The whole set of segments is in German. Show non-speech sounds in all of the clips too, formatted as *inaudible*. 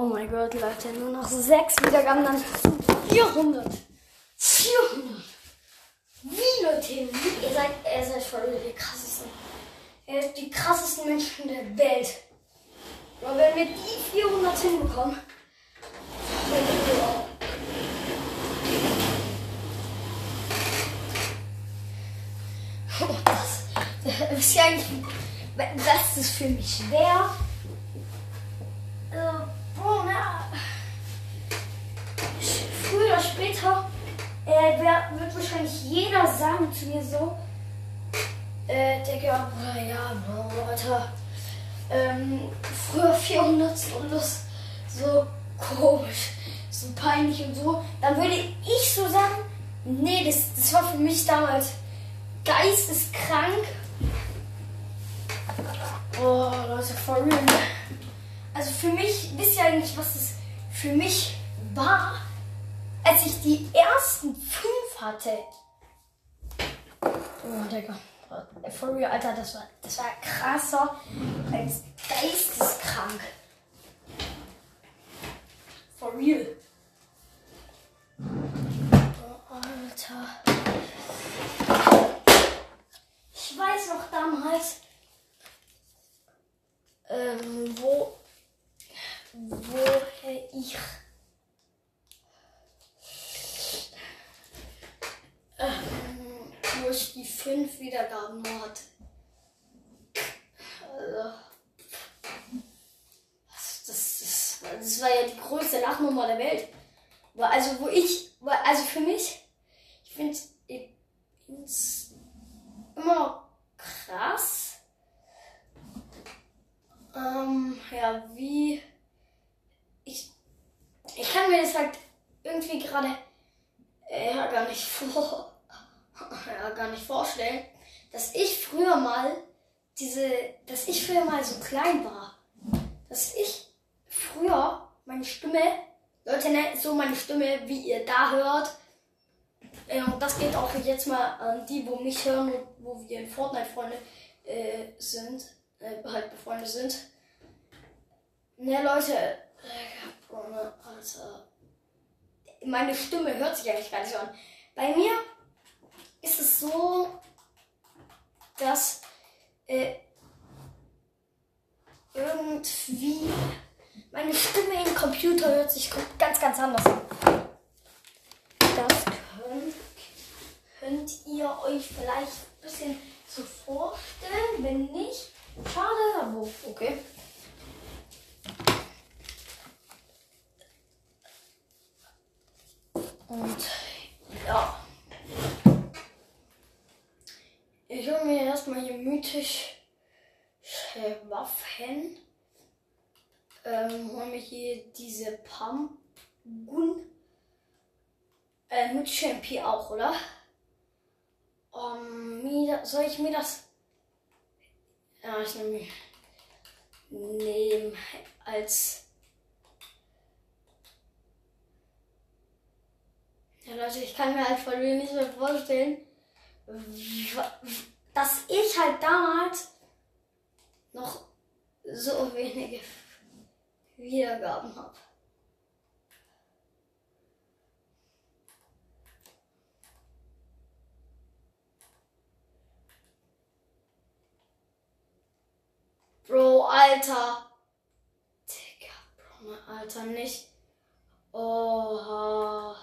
Oh mein Gott, Leute, nur noch sechs Wiedergaben, dann 400. 400. Wie, Leute, wie? Ihr seid, ihr seid voll die krassesten. Ihr seid die krassesten Menschen der Welt. Aber wenn wir die 400 hinbekommen, dann sind wir auch. Oh, das, das ist ja eigentlich, das ist für mich schwer. Äh, boah, na, früher oder später äh, wird wahrscheinlich jeder sagen zu mir so, äh, Digga, Bruder, ja, Bro, Alter, ähm, früher 400 und das so komisch, so peinlich und so, dann würde ich so sagen, nee, das, das war für mich damals geisteskrank. Boah, Leute, for real. Also für mich, wisst ihr eigentlich, was das für mich war, als ich die ersten fünf hatte? Oh, Digga. For real, Alter, das war, das war krasser als geisteskrank. For real. Oh, Alter. Ich weiß noch damals, ähm, wo, woher ich ähm, wo ich die fünf Wiedergaben nur hatte. Also, das, das, das, war ja die größte Lachnummer der Welt. Also wo ich, also für mich, ich finde es immer krass. Ähm, ja, wie ich, ich kann mir das halt irgendwie gerade äh, ja, gar nicht vor, ja, gar nicht vorstellen, dass ich früher mal diese, dass ich früher mal so klein war, dass ich früher meine Stimme, Leute, ne, so meine Stimme, wie ihr hört, äh, und das geht auch jetzt mal an die, wo mich hören, wo wir in Fortnite-Freunde äh, sind, äh, halt befreundet sind. Ne, Leute, äh, Alter, meine Stimme hört sich eigentlich gar nicht an. Bei mir ist es so, dass äh, irgendwie meine Stimme im Computer hört sich ganz, ganz anders an. Könnt, könnt ihr euch vielleicht ein bisschen so vorstellen. Wenn nicht, schade, aber okay. Und ja. Ich hole mir erstmal hier mythische Waffen. Ähm, hol mir hier diese Pumpgun. Äh, mythische MP auch, oder? Um, mir, soll ich mir das. Ja, ich nehme nehm als Ja, Leute, ich kann mir halt voll nicht mehr vorstellen, dass ich halt damals noch so wenige Wiedergaben habe. Bro, Alter. Digga, Bro, mein Alter, nicht. Oha.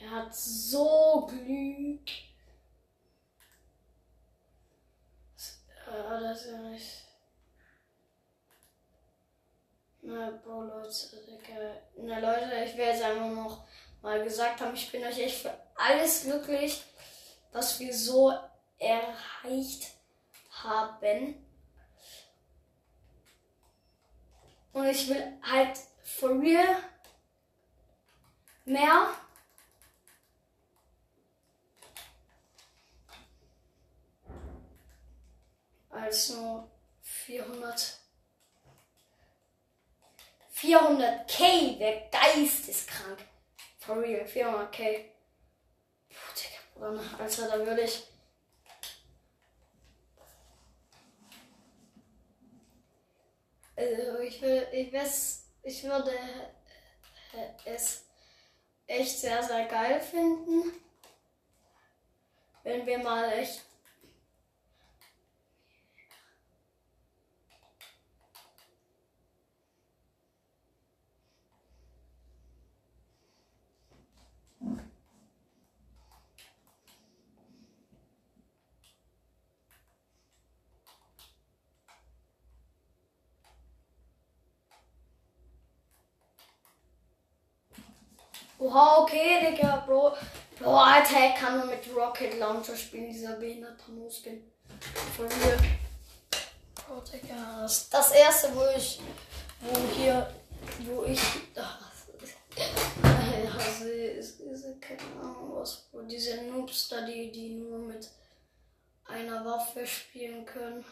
Er hat so Glück. Ah, das ist ja nicht. Na, Bro, Leute, Digga. Na, Leute, ich werde jetzt einfach noch mal gesagt haben, ich bin euch echt für alles glücklich, was wir so erreicht haben. Und ich will halt for real mehr als nur 400. 400k wäre geisteskrank. For real, 400k. Puh, Digga. Also da würde ich. Also ich will, ich weiß, ich würde es echt sehr, sehr geil finden, wenn wir mal echt Oha, okay, Digga, Bro. Bro, Alter, ich kann nur mit Rocket Launcher spielen, dieser behinderte Muskeln. Von mir. Bro, Digga, das, das erste, wo ich, wo hier, wo ich, also, ist keine Ahnung was, wo diese Noobs da, die, die nur mit einer Waffe spielen können.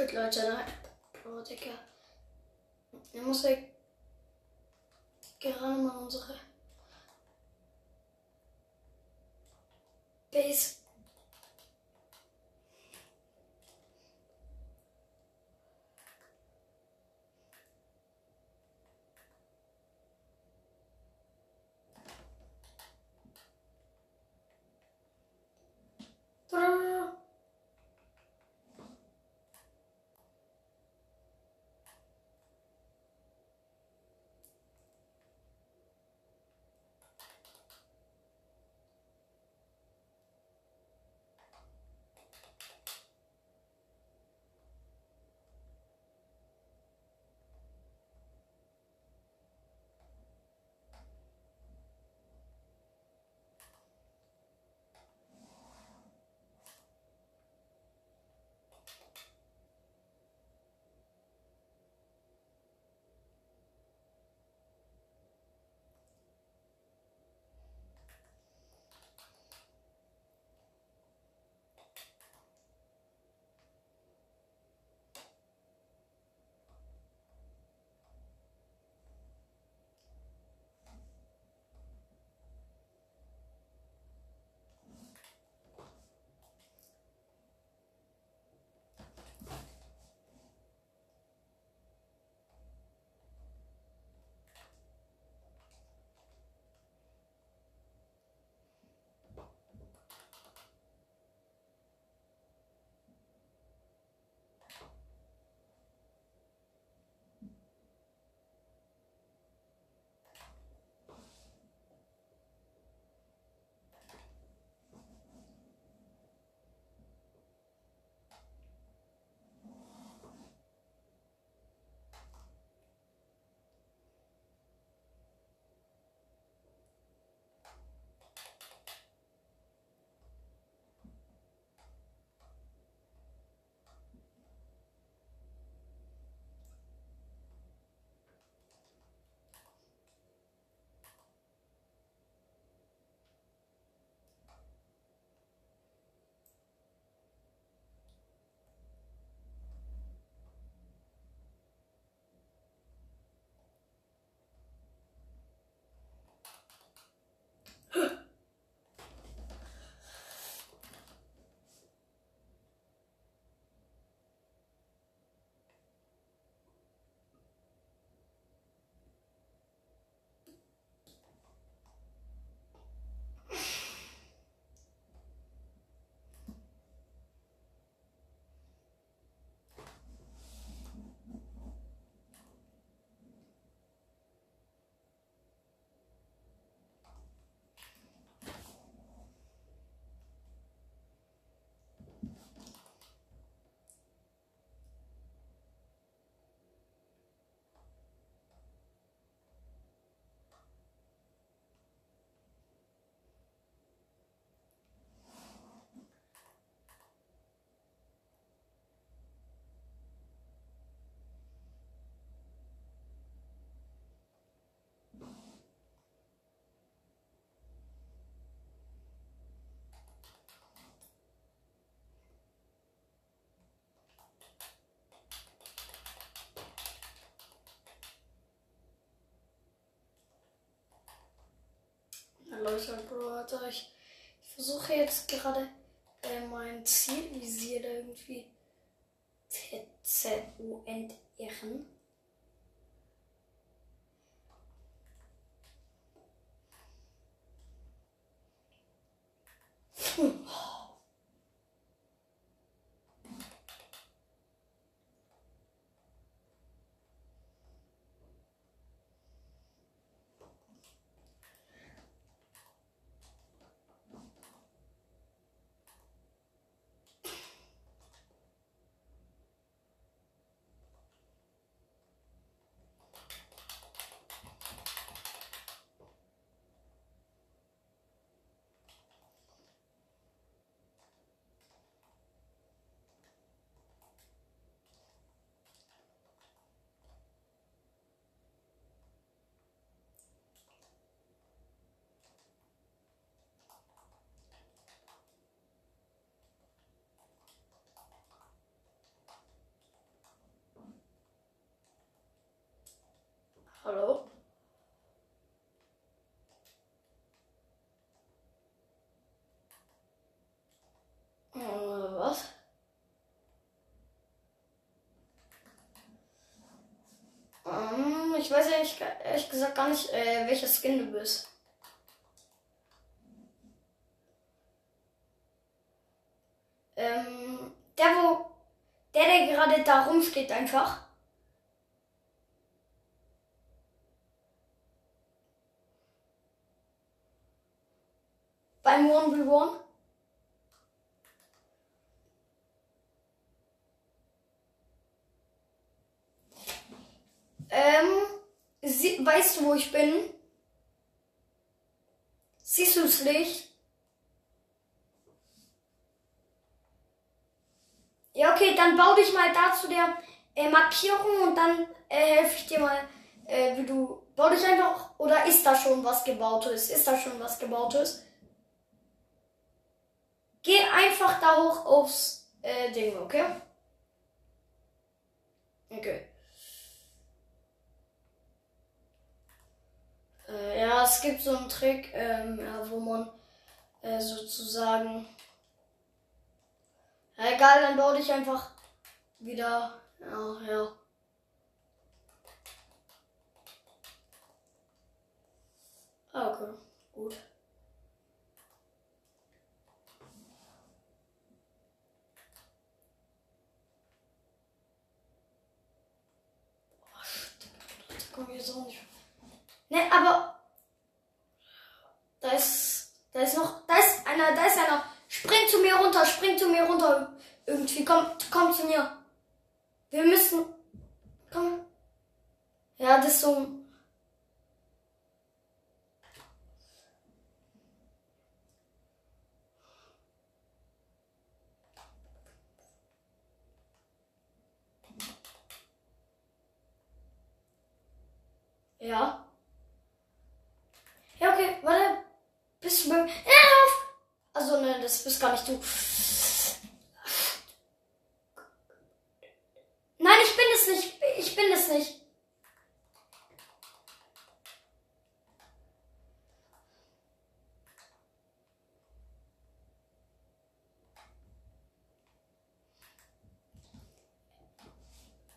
Shit, Leute, nein. Bro, Digga. Er muss ja gerade mal Base. Leute, Bro, ich, versuche jetzt gerade äh, mein da irgendwie zu entehren. Ehrlich, ehrlich gesagt gar nicht, äh, welcher Skin du bist. Ähm, der, wo. Der, der gerade da rumsteht, einfach. Beim 1v1. Ähm, weißt du, wo ich bin? Siehst du das Licht? Ja, okay, dann bau dich mal da zu der äh, Markierung und dann äh, helfe ich dir mal, äh, wie du. Bau dich einfach. Oder ist da schon was gebautes? Ist da schon was gebautes? Geh einfach da hoch aufs äh, Ding, okay? Okay. Äh, ja, es gibt so einen Trick, ähm, ja, wo man äh, sozusagen. Ja, egal, dann baue ich einfach wieder. Ja, ja. Ah, okay, gut. Boah, shit, kommt jetzt auch nicht. Ne, aber da ist, da ist noch, da ist einer, da ist einer. Spring zu mir runter, spring zu mir runter. Irgendwie, komm, komm zu mir. Wir müssen, komm. Ja, das ist so. Ja. Ja, okay, warte. Bist du beim. Ja, auf! Also, ne, das bist gar nicht du. Nein, ich bin es nicht. Ich bin es nicht.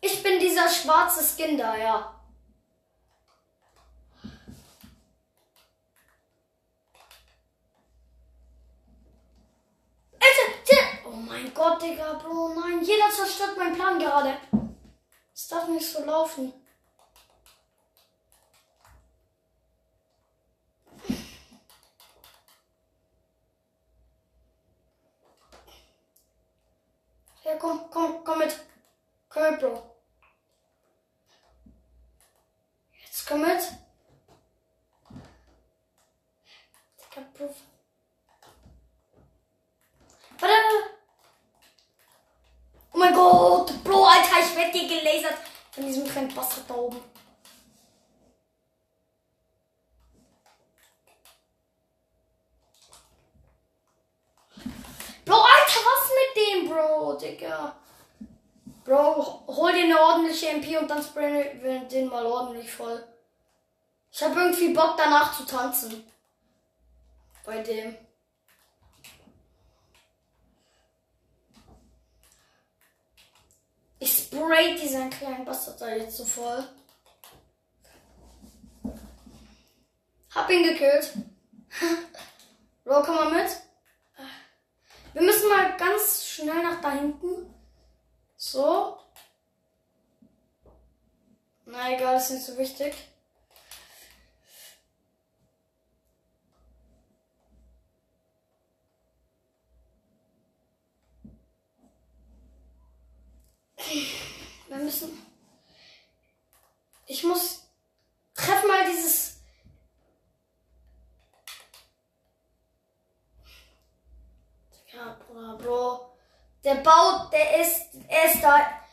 Ich bin dieser schwarze Skin da, ja. Oh mein Gott, Digga, Bro, nein. Jeder zerstört meinen Plan gerade. Es darf nicht so laufen. Ja, komm, komm, komm mit. Komm mit, Bro. Jetzt komm mit. Digga, Bro. Warte, warte. Oh mein Gott, Bro, Alter, ich werde dir gelasert von diesem kleinen Bastard da oben. Bro, Alter, was mit dem, Bro, Digga? Bro, hol dir eine ordentliche MP und dann sprayen wir den mal ordentlich voll. Ich habe irgendwie Bock danach zu tanzen. Bei dem. Ich spray diesen kleinen Bastard da jetzt so voll. Hab ihn gekillt. *laughs* Bro, komm mal mit. Wir müssen mal ganz schnell nach da hinten. So. Na egal, ist nicht so wichtig. Wir müssen. Ich muss. Treff mal dieses. Ja, Bro. Der baut, der ist. Er ist da.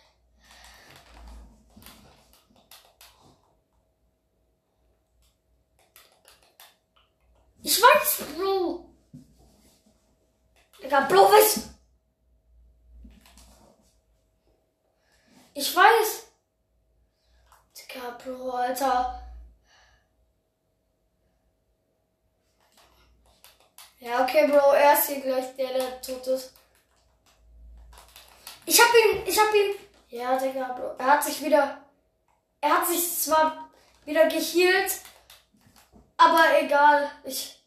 Ich weiß, Bro. Digga, Bro, was? Ich weiß. Digga, Bro, Alter. Ja, okay, Bro, er ist hier gleich der, der tot ist. Ich hab ihn, ich hab ihn. Ja, Digga, Bro. Er hat sich wieder. Er hat sich zwar wieder gehealt, aber egal. Ich.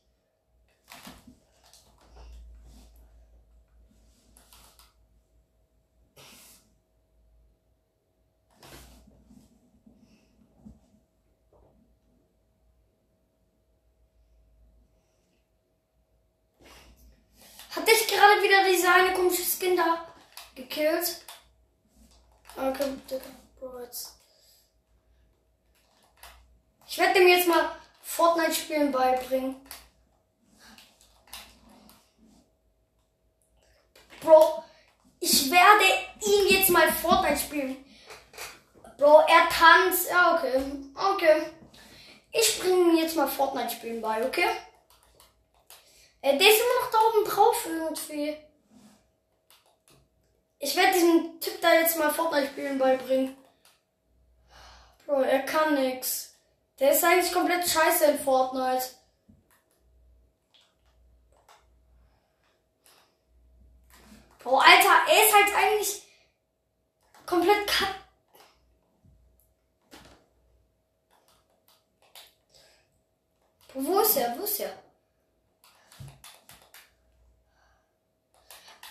Hat dich gerade wieder dieser eine komische Skin da gekillt? Okay, Bro, jetzt. Ich werde dem jetzt mal Fortnite-Spielen beibringen. Bro, ich werde ihn jetzt mal Fortnite spielen. Bro, er tanzt. Ja, okay. Okay. Ich bringe ihm jetzt mal Fortnite spielen bei, okay? Äh, der ist immer noch da oben drauf irgendwie. Ich werde diesem Typ da jetzt mal Fortnite spielen beibringen. Bro, er kann nix. Der ist eigentlich komplett scheiße in Fortnite. Bro, Alter, er ist halt eigentlich komplett kack. Wo ist er? Wo ist er?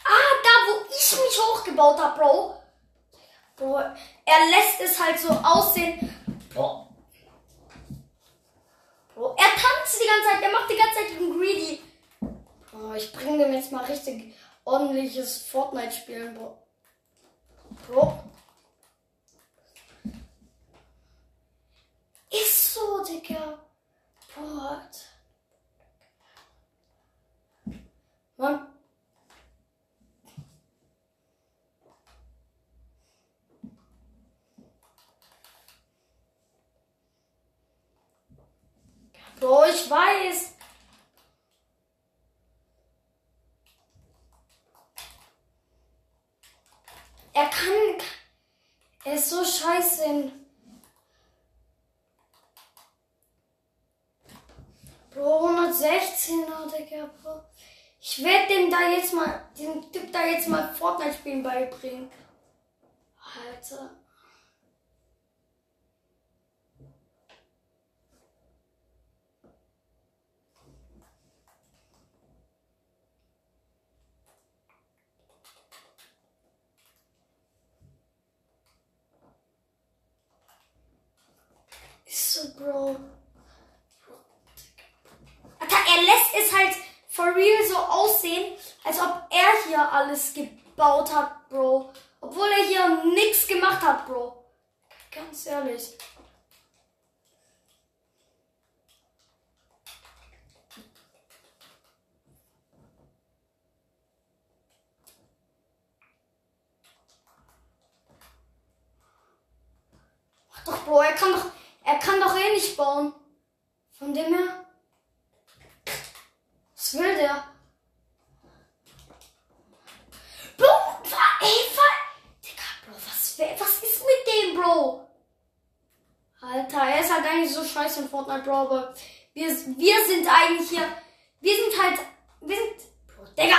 Ah, da wo ich mich hochgebaut habe, Bro. Bro, er lässt es halt so aussehen. Bro. Bro, er tanzt die ganze Zeit, er macht die ganze Zeit den Greedy. Bro, ich bringe dem jetzt mal richtig ordentliches Fortnite-Spielen, Bro. Bro. Ist so, Digga. Bro. Mann. Bro, ich weiß. Er kann. Er ist so scheiße. Bro, 116er, Digga. Ich werde dem da jetzt mal, den Typ da jetzt mal Fortnite spielen beibringen. Alter. So, Bro. Er lässt es halt for real so aussehen, als ob er hier alles gebaut hat, Bro. Obwohl er hier nichts gemacht hat, Bro. Ganz ehrlich. Doch, Bro, er kann doch, er kann doch eh nicht bauen. Von dem her. Was will der? Bro, ey, Digga, Bro, was, was ist mit dem, Bro? Alter, er ist halt eigentlich so scheiße in Fortnite, Bro, aber wir, wir sind eigentlich hier, wir sind halt, wir sind, Bro, Digga.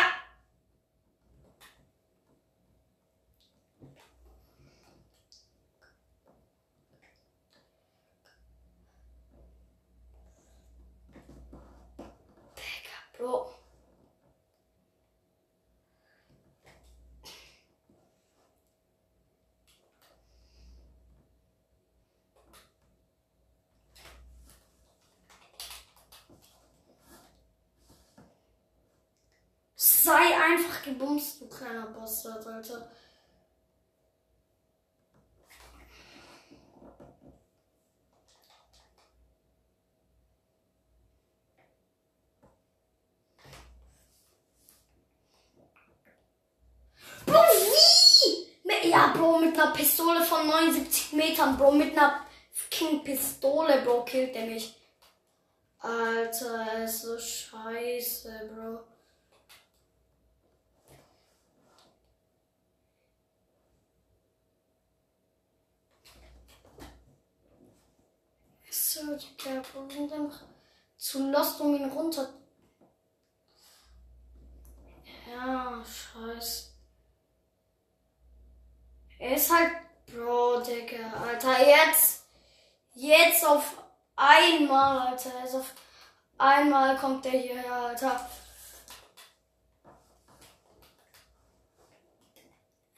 Bro. Sei einfach gebumst, kleiner Bastard, Alter. Bro, wie? Ja, Bro, mit einer Pistole von 79 Metern, Bro, mit einer fucking Pistole, Bro, killt er mich. Alter, er ist so scheiße, Bro. Wir sind einfach zu lost, um ihn runter. Ja, scheiße. Er ist halt. Bro, Digga. Alter, jetzt. Jetzt auf einmal, Alter. Also auf einmal kommt der hierher, Alter.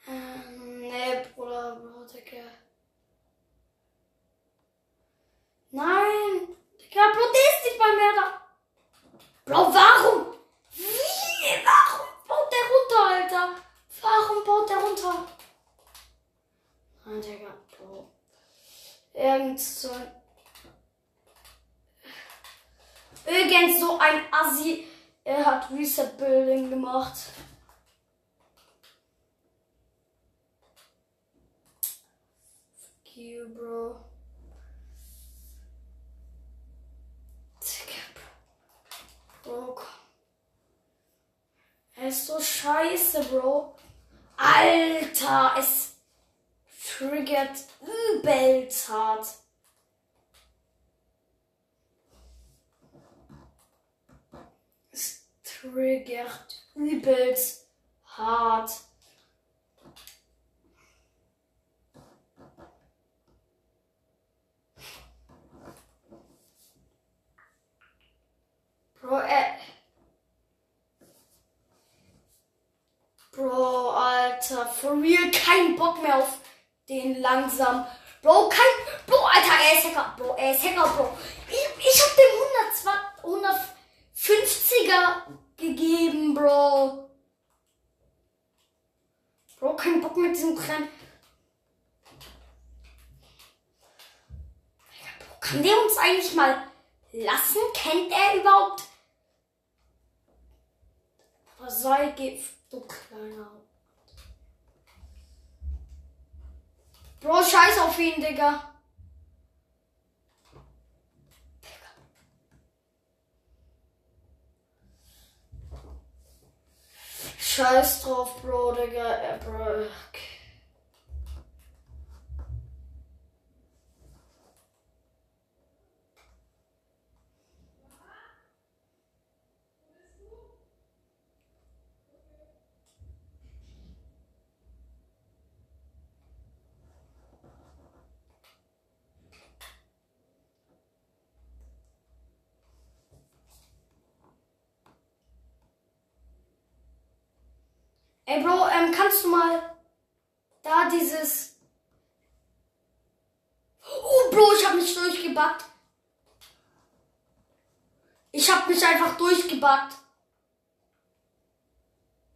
Ähm, nee, Bruder, Bro, Digga. Nein! Der ist nicht mal mehr da. Bro, warum? Wie? Warum baut der runter, Alter? Warum baut der runter? Nein, Digga, Bro. Irgend so ein. Irgend so ein Assi. Er hat Reset Building gemacht. Fuck you, bro. Digga, Bro. Er ist so scheiße, Bro. Alter, es triggert übelst hart. Es triggert übelst hart. Bro, äh. Bro, Alter, for real, kein Bock mehr auf den langsam. Bro, kein. Bro, Alter, er ist Hacker. Bro, er ist Hacker, Bro. Ich, ich hab dem 120, 150er gegeben, Bro. Bro, kein Bock mit diesem. Bro, kann der uns eigentlich mal lassen? Kennt er überhaupt? Was sei Gift, du kleiner. Bro, scheiß auf ihn, Digga. Scheiß drauf, Bro, Digga. Äh, Bro. Okay. Ey, Bro, ähm, kannst du mal da dieses. Oh, Bro, ich hab mich durchgebackt. Ich hab mich durchgebackt.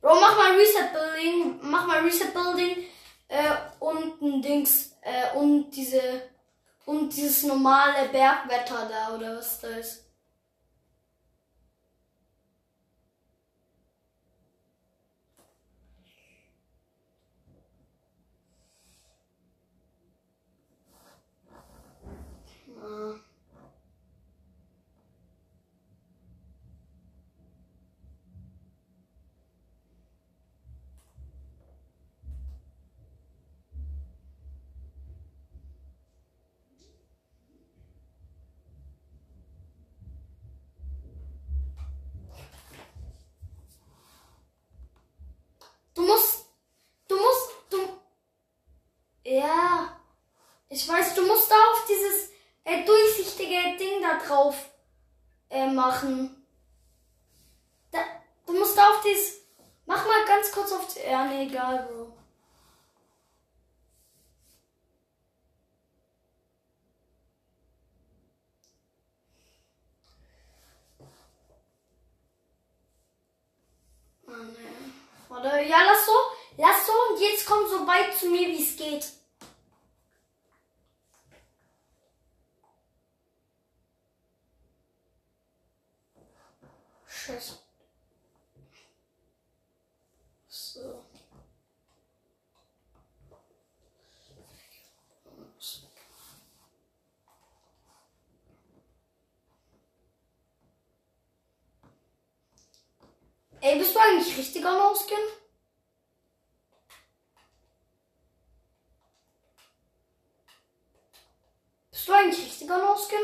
Bro, mach mal Reset Building. Mach mal Reset Building. Äh, und ein Dings. Äh, und diese. Und dieses normale Bergwetter da, oder was da ist. Ah. Du musst, du musst, du, ja, ich weiß, du musst da auf dieses äh, durchsichtige Ding da drauf äh, machen. Da, du musst da auf dieses, mach mal ganz kurz auf, ja, nee, egal, Bro. Ah, nee. Warte, ja, lass so, lass so und jetzt komm so weit zu mir, wie es geht. Scheiße. So. Ey, bist du eigentlich richtiger Mauskin? Bist du eigentlich richtiger Mauskin?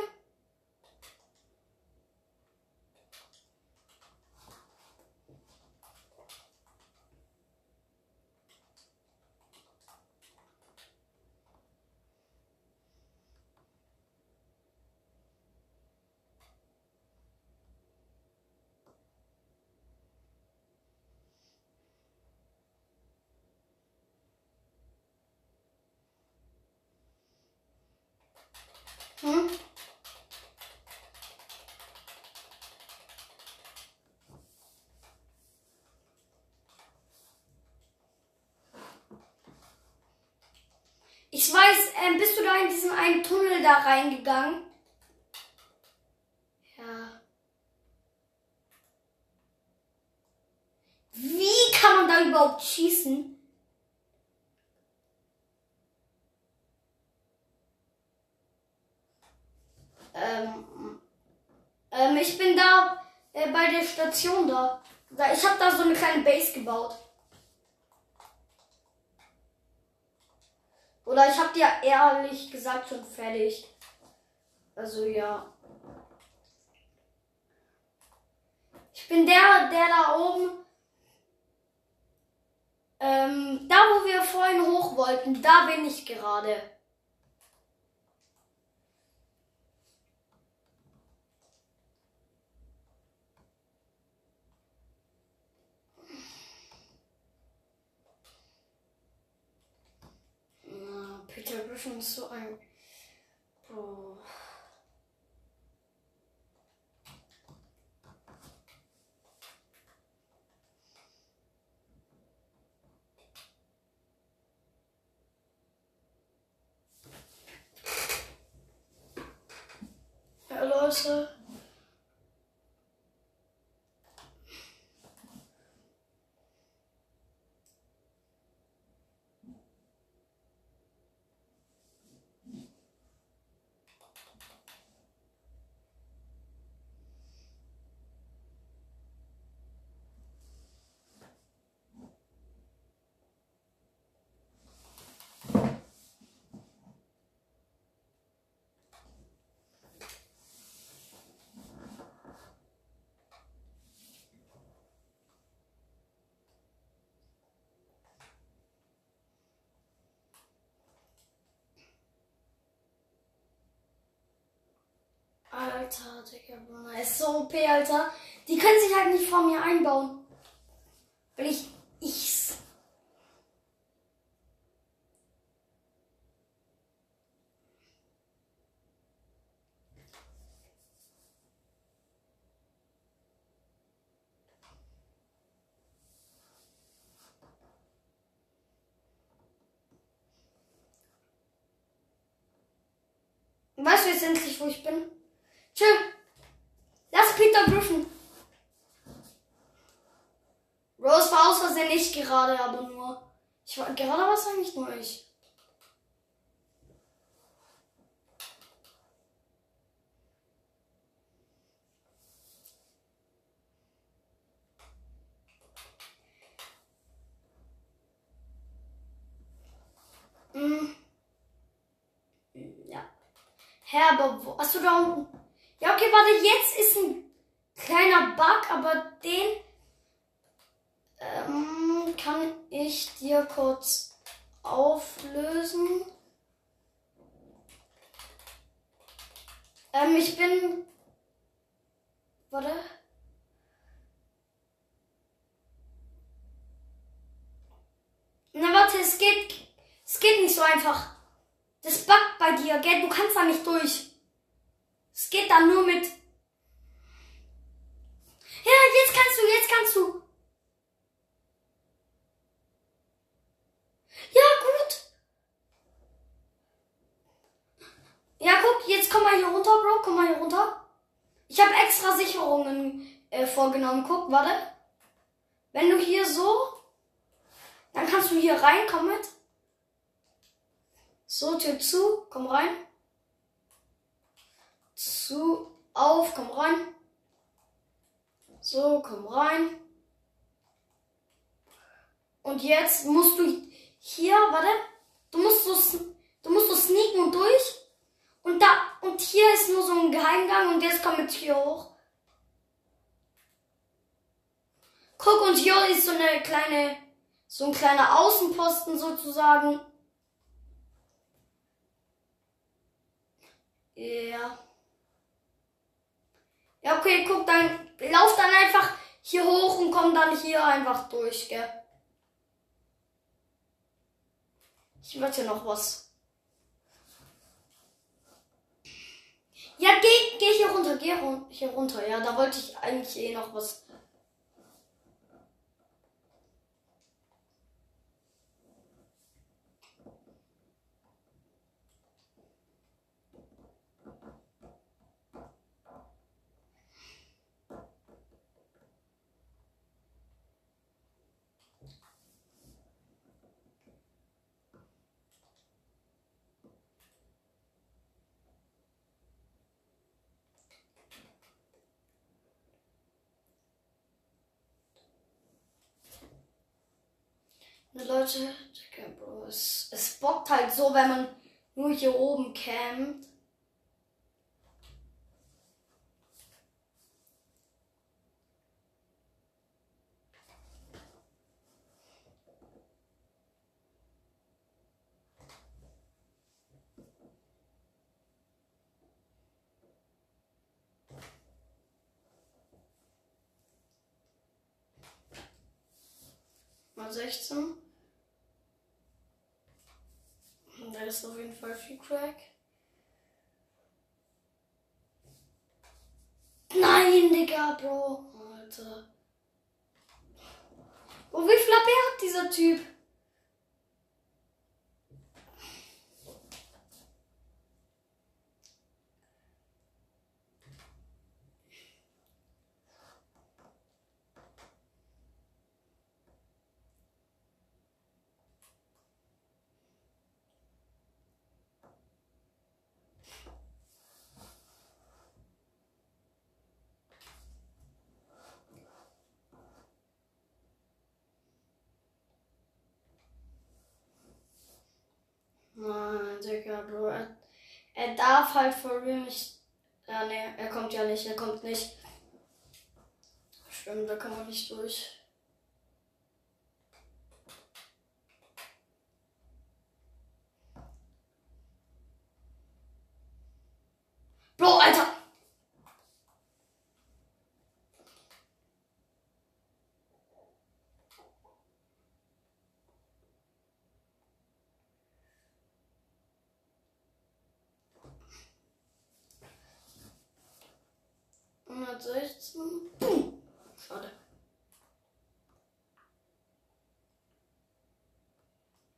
Hm? Ich weiß, ähm, bist du da in diesen einen Tunnel da reingegangen? Ja. Wie kann man da überhaupt schießen? Ähm, ähm, ich bin da äh, bei der Station da. da ich habe da so eine kleine Base gebaut. Oder ich habe dir ehrlich gesagt schon fertig. Also ja. Ich bin der, der da oben. Ähm, da wo wir vorhin hoch wollten, da bin ich gerade. Peter Griffin ist so ein. Oh. Ja, Leute. Alter, Digga, Bruder, ist so OP, Alter. Die können sich halt nicht vor mir einbauen. Weil ich, ich, Weißt du jetzt endlich, wo ich bin? Tschö. Lass Peter Griffin. Rose war aus Versehen nicht gerade, aber nur. Ich war gerade war es eigentlich nur ich. Mm. Ja. Hä, aber wo? Achso, da unten. Ja, okay, warte, jetzt ist ein kleiner Bug, aber den ähm, kann ich dir kurz auflösen. Ähm, ich bin. Warte. Na warte, es geht. Es geht nicht so einfach. Das buggt bei dir, gell? Du kannst da nicht durch. Es geht dann nur mit. Ja, jetzt kannst du, jetzt kannst du. Ja, gut. Ja, guck, jetzt komm mal hier runter, Bro. Komm mal hier runter. Ich habe extra Sicherungen äh, vorgenommen. Guck, warte. Wenn du hier so, dann kannst du hier rein, komm mit. So, Tür zu, komm rein. Zu, auf, komm rein. So, komm rein. Und jetzt musst du hier, warte, du musst so, du musst so sneaken und durch. Und da, und hier ist nur so ein Geheimgang und jetzt kommt mit hier hoch. Guck, und hier ist so eine kleine, so ein kleiner Außenposten sozusagen. Ja. Ja, okay, guck, dann lauf dann einfach hier hoch und komm dann hier einfach durch, gell? Ich wette noch was. Ja, geh, geh hier runter, geh hier runter. Ja, da wollte ich eigentlich eh noch was Leute, es, es bockt halt so, wenn man nur hier oben campt. Mal 16. Da ist auf jeden Fall viel Crack. Nein, Digga, Bro. Alter. Oh, wie viel AP hat dieser Typ? Mann, Digga, Bro. Er, er darf halt for real nicht. Ja, ne, er kommt ja nicht, er kommt nicht. Stimmt, da kann man nicht durch. Bro, Alter! Schade.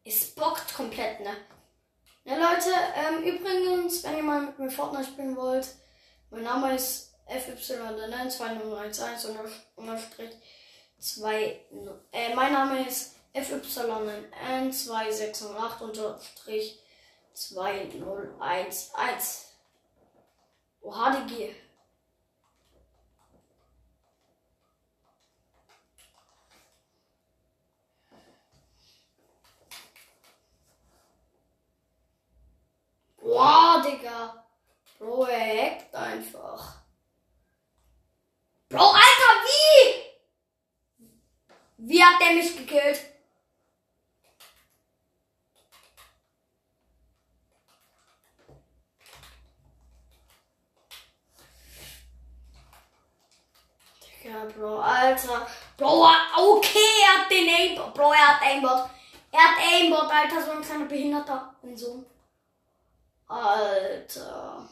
Es bockt komplett, ne? Ja, Leute, ähm, übrigens, wenn ihr mal mit mir Fortnite spielen wollt, mein Name ist FY2011 unterstrich 2, äh, mein Name ist FYN268 unterstrich 2011. Oh, Boah, Digga. Bro, er hackt einfach. Bro, Alter, wie? Wie hat der mich gekillt? Digga, Bro, Alter. Bro, okay, er hat den Aimbot. Bro, er hat Aimbot. Er hat Aimbot, Alter, so ein kleiner Behinderter. Und so. Alter.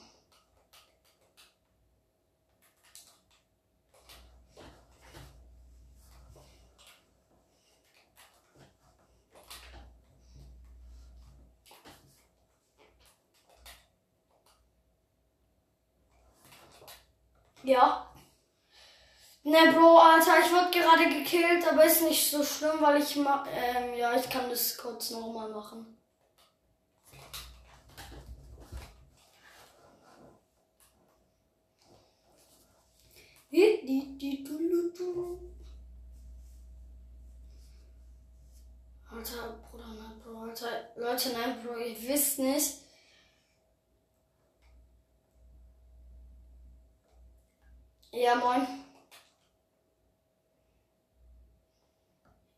Ja. Ne, Bro, Alter, ich wurde gerade gekillt, aber ist nicht so schlimm, weil ich ma ähm, ja, ich kann das kurz nochmal machen. Alter, Bruder, nein, Bro, Alter. Leute, nein, Bro, ihr wisst nicht. Ja, moin.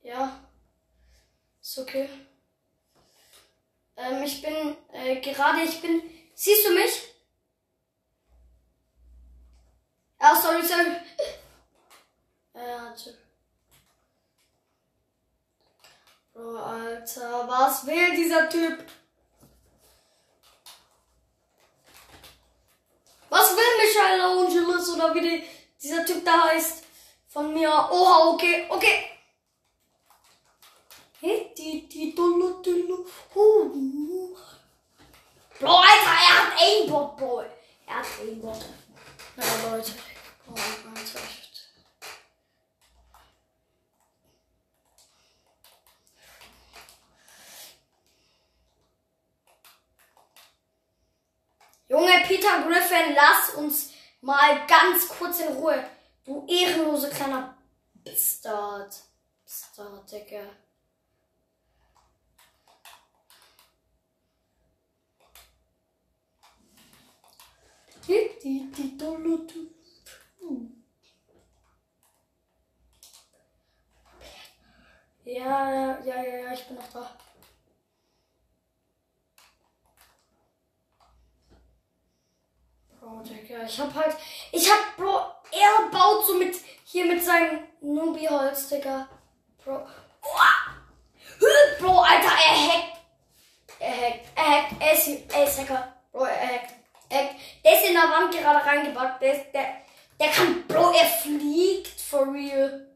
Ja. Ist okay. Ähm, ich bin äh, gerade, ich bin. Siehst du mich? Ah, sorry, sorry. Ja, tschüss. Bro, Alter, was will dieser Typ? Was will Michael Angelo? oder wie die, dieser Typ da heißt. Von mir. Oha, okay, okay. Bro, Alter, er hat Aimbot, Bro. Er hat Aimbot. Ja, Leute. Oh, Alter, echt. Junge Peter Griffin, lass uns mal ganz kurz in Ruhe. Du ehrenlose kleiner Bastard. Bastard, Digga. Ja, ja, ja, ja, ich bin noch da. Bro, Digga, ich hab halt. Ich hab, Bro, er baut so mit. Hier mit seinem Nubi-Holz, Digga. Bro. Bro, Alter, er hackt. Er hackt, er hackt, er ist, er ist Hacker. Bro, er hackt. Er, der ist in der Wand gerade reingebackt. Der, ist, der, der kann, Bro, er fliegt. For real.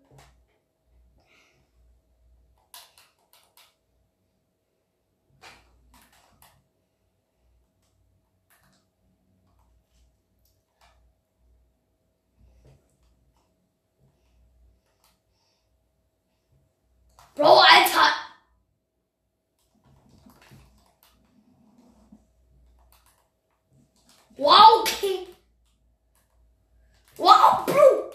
Bro, Alter. Wow, King. Wow, Bro.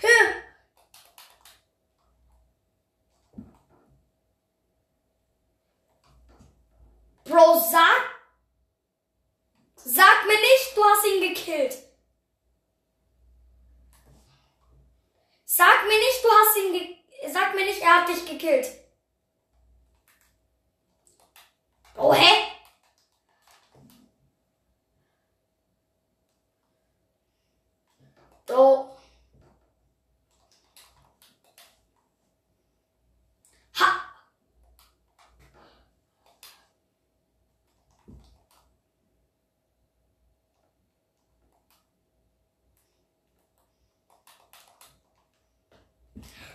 Hä? Bro, sag. Sag mir nicht, du hast ihn gekillt. Sag mir nicht, du hast ihn ge Sag mir nicht, er hat dich gekillt. Oh, hä? So. Ha!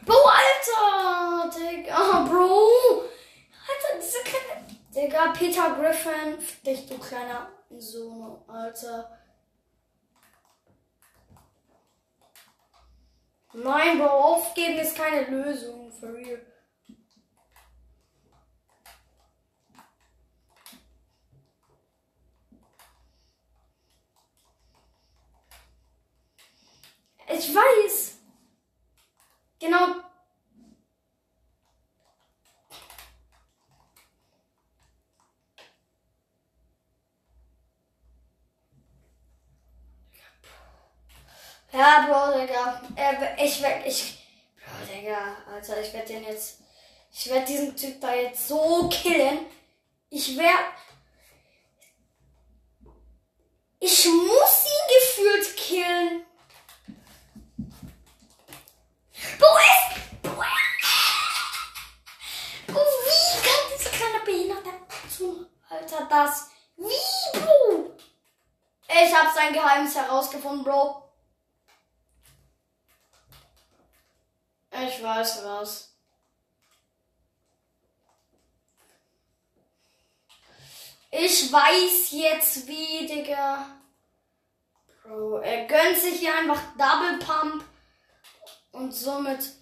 Bro, Alter! Digga, Bro! Alter, diese kleine. Digga, Peter Griffin. Dich, du kleiner Sohn, Alter. Nein, Bro, aufgeben ist keine Lösung. For real. Ich weiß. Genau. Ja, Bro, Digga. Äh, ich werd, ich, Bro, Digga, Alter, ich werd den jetzt, ich werd diesen Typ da jetzt so killen. Ich werd, ich muss ihn gefühlt killen. Wo ist, Bro, Bro, wie kann dieser kleine Behinderte zu, Alter, das, wie, Bro? Ich hab sein Geheimnis herausgefunden, Bro. Ich weiß was. Ich weiß jetzt wie, Digga. Bro, er gönnt sich hier einfach Double Pump und somit.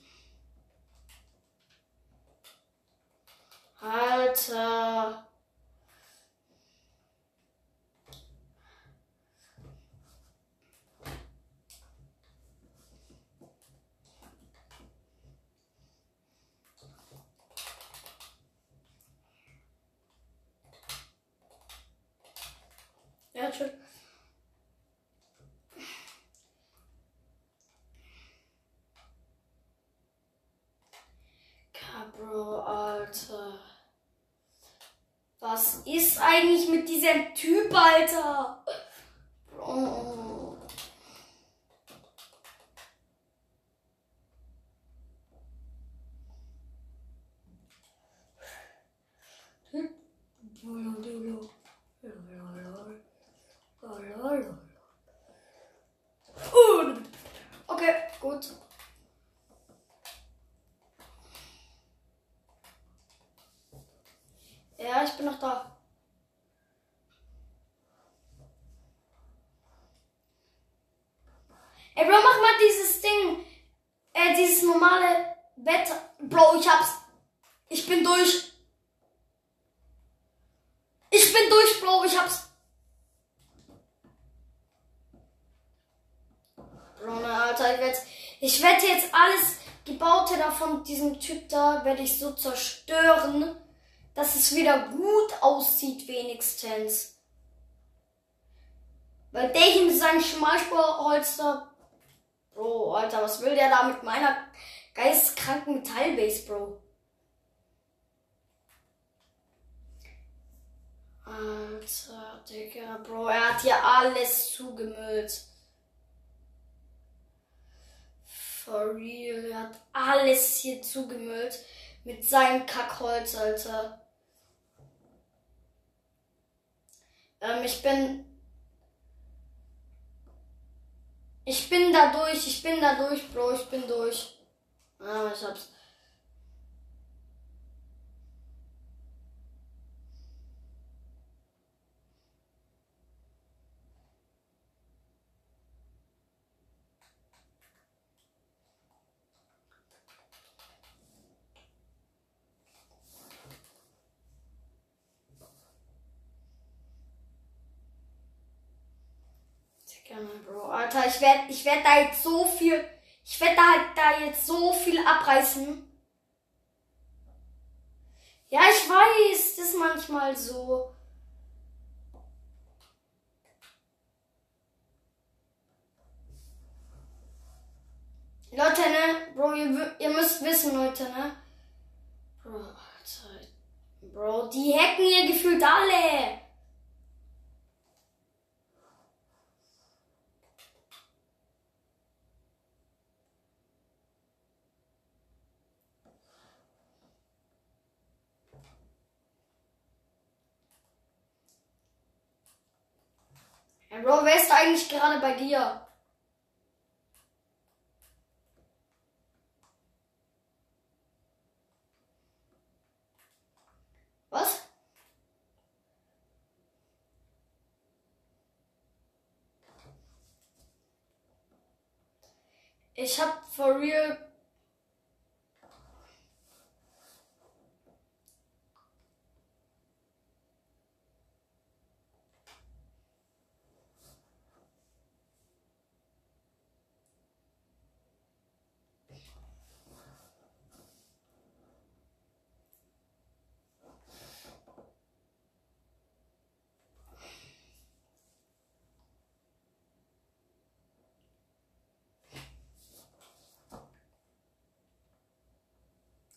Alter. Ja, schon. Bro, Alter. Was ist eigentlich mit diesem Typ, Alter? Bro. Ja, ich bin noch da. Ey, Bro, mach mal dieses Ding. Äh, dieses normale Wetter. Bro, ich hab's. Ich bin durch. Ich bin durch, Bro, ich hab's. Bro, na, Alter, ich werde ich werd jetzt alles Diesem Typ da, werde ich so zerstören, dass es wieder gut aussieht, wenigstens. Weil der hier mit seinem Schmalspurholster. Bro, Alter, was will der da mit meiner geisteskranken Metallbase, Bro? Alter, Digga, Bro, er hat hier alles zugemüllt. For real, er hat alles hier zugemüllt mit seinem Kackholz, Alter. Ähm, ich bin. Ich bin da durch, ich bin da durch, Bro, ich bin durch. Ah, ich hab's. Bro. Alter, ich werde ich werd da jetzt so viel. Ich werde da halt da jetzt so viel abreißen. Ja, ich weiß, das ist manchmal so. Leute, ne? Bro, ihr, ihr müsst wissen, Leute, ne? Bro, Alter. Bro, die hacken hier gefühlt alle. Bro, wer ist eigentlich gerade bei dir? Was? Ich hab for real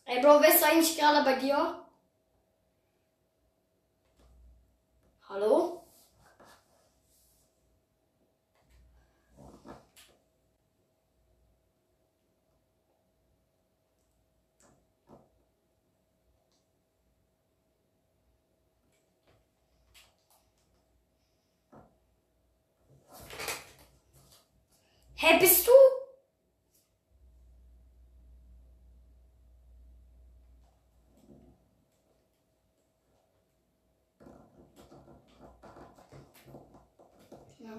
Ey, Bro, wer ist eigentlich gerade bei dir? Hallo?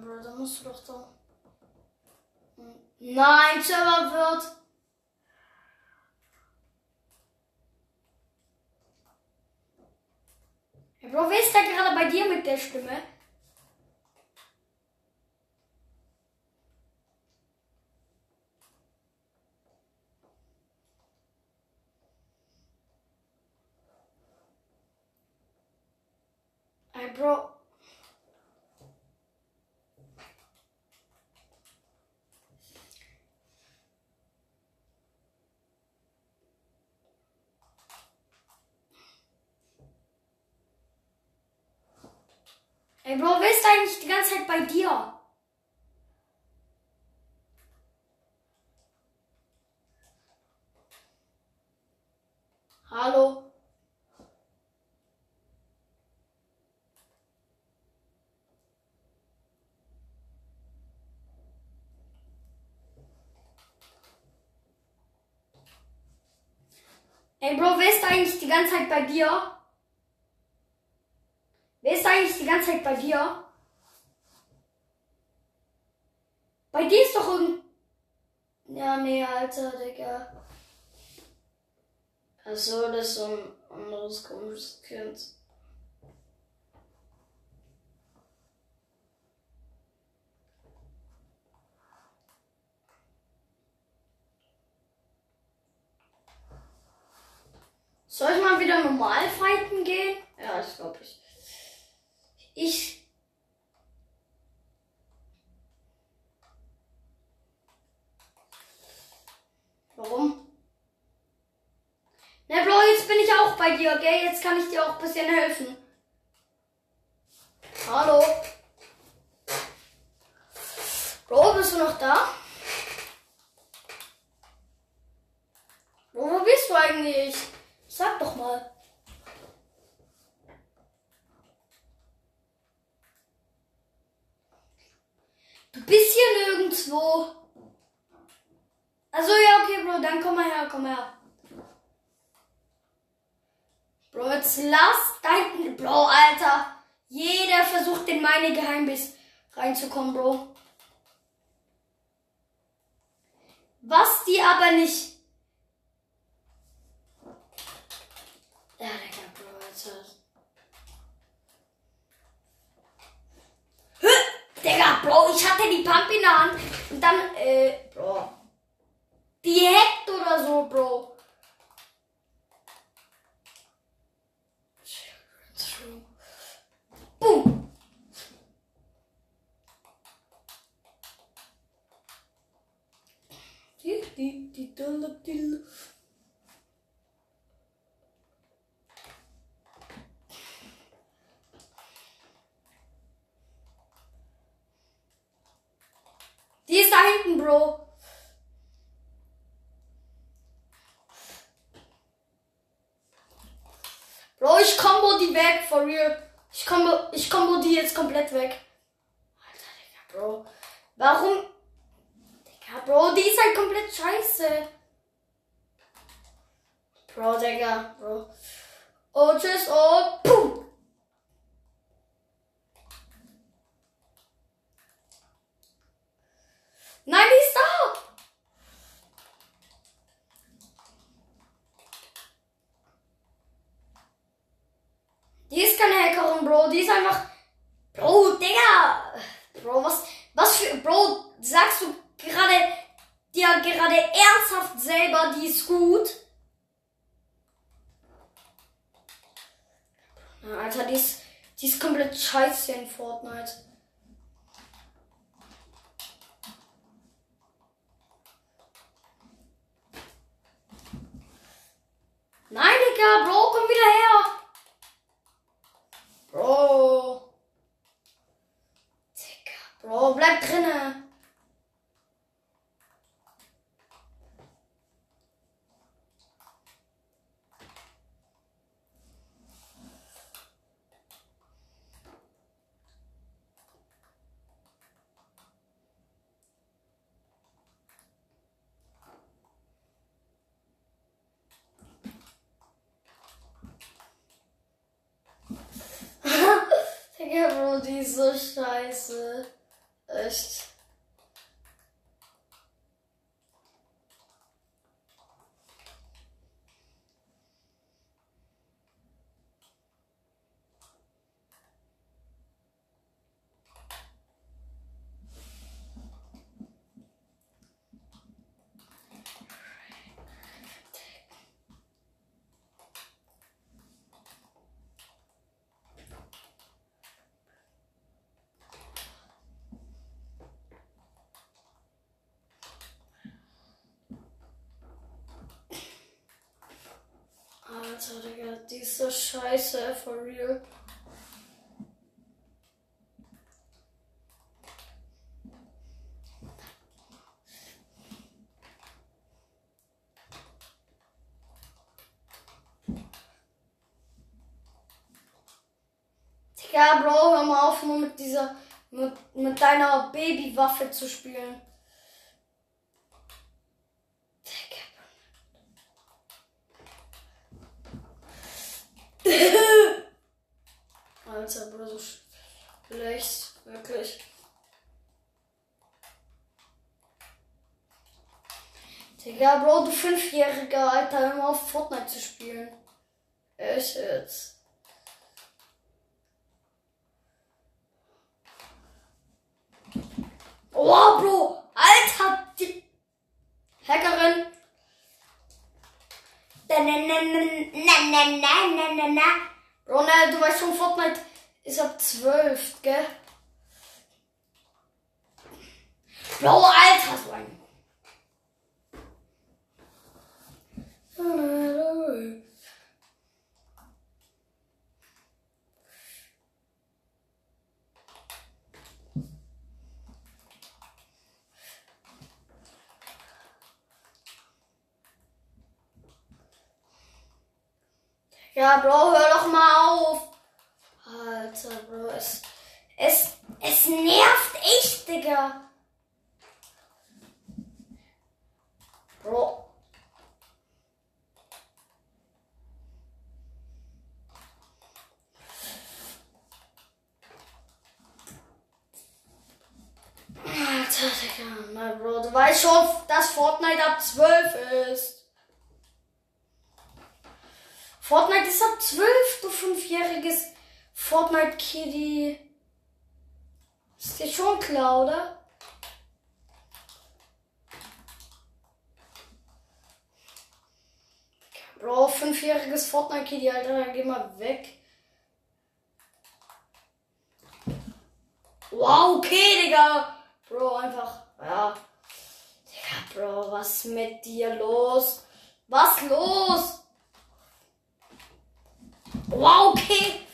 Bro, da musst du doch da. Nein, Server wird. Hey Bro, wer ist da gerade bei dir mit der Stimme? Ey, Bro. Ey, Bro, wer ist eigentlich die ganze Zeit bei dir? Hallo? Ey, Bro, wer ist eigentlich die ganze Zeit bei dir? Wer ist eigentlich die ganze Zeit bei dir? Bei dir ist doch irgend... Ja, nee, Alter, Digga. Achso, das ist so ein anderes komisches Kind. Soll ich mal wieder normal fighten gehen? Ja, das glaube ich. Ich. Warum? Ne, Bro, jetzt bin ich auch bei dir, gell? Jetzt kann ich dir auch ein bisschen helfen. Hallo? Bro, bist du noch da? Bro, wo bist du eigentlich? Sag doch mal. Du bist hier nirgendwo. Also ja, okay, Bro, dann komm mal her, komm her. Bro, jetzt lass dein... Bro, Alter. Jeder versucht in meine Geheimbiss reinzukommen, Bro. Was die aber nicht Ja, Digga, Bro, jetzt Digga, Bro, ich hatte die Pump in der Hand und dann, äh, Bro. Die hackt oder so, Bro. Boom. Die, die, die, die, die. Die die so scheiße. Echt. Alter, Digga, die ist so scheiße, for real. Digga, Bro, hör mal auf, nur mit dieser, mit, mit deiner Babywaffe zu spielen. Digga. Alter, Bro, so schlecht. Wirklich. Digga, Bro, du Fünfjähriger, Alter, immer auf Fortnite zu spielen. Echt jetzt. Oh, Bro! Alter! Die Hackerin! Na, na, na, na, na, na, na, na. Bro, ne, du weißt schon, Fortnite ist ab 12, gell? Bro, Alter, so ein. Ja, Bro, hör doch mal auf. Alter, Bro, es, es, es nervt echt, Digga. Bro. Alter, Digga, na Bro, du weißt schon, dass Fortnite ab 12 ist. Fortnite ist ab 12, du fünfjähriges Fortnite Kitty. Ist dir schon klar, oder? Bro, Fortnite Kitty, Alter, geh mal weg. Wow, okay, Digga. Bro, einfach, ja. Digga, Bro, was mit dir los? Was los? Wow, okay.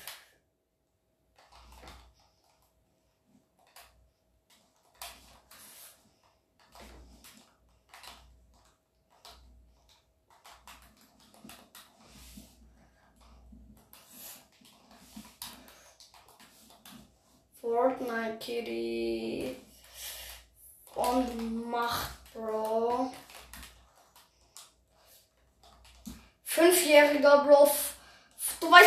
Kitty. Und Macht, Bro. Fünfjähriger Bro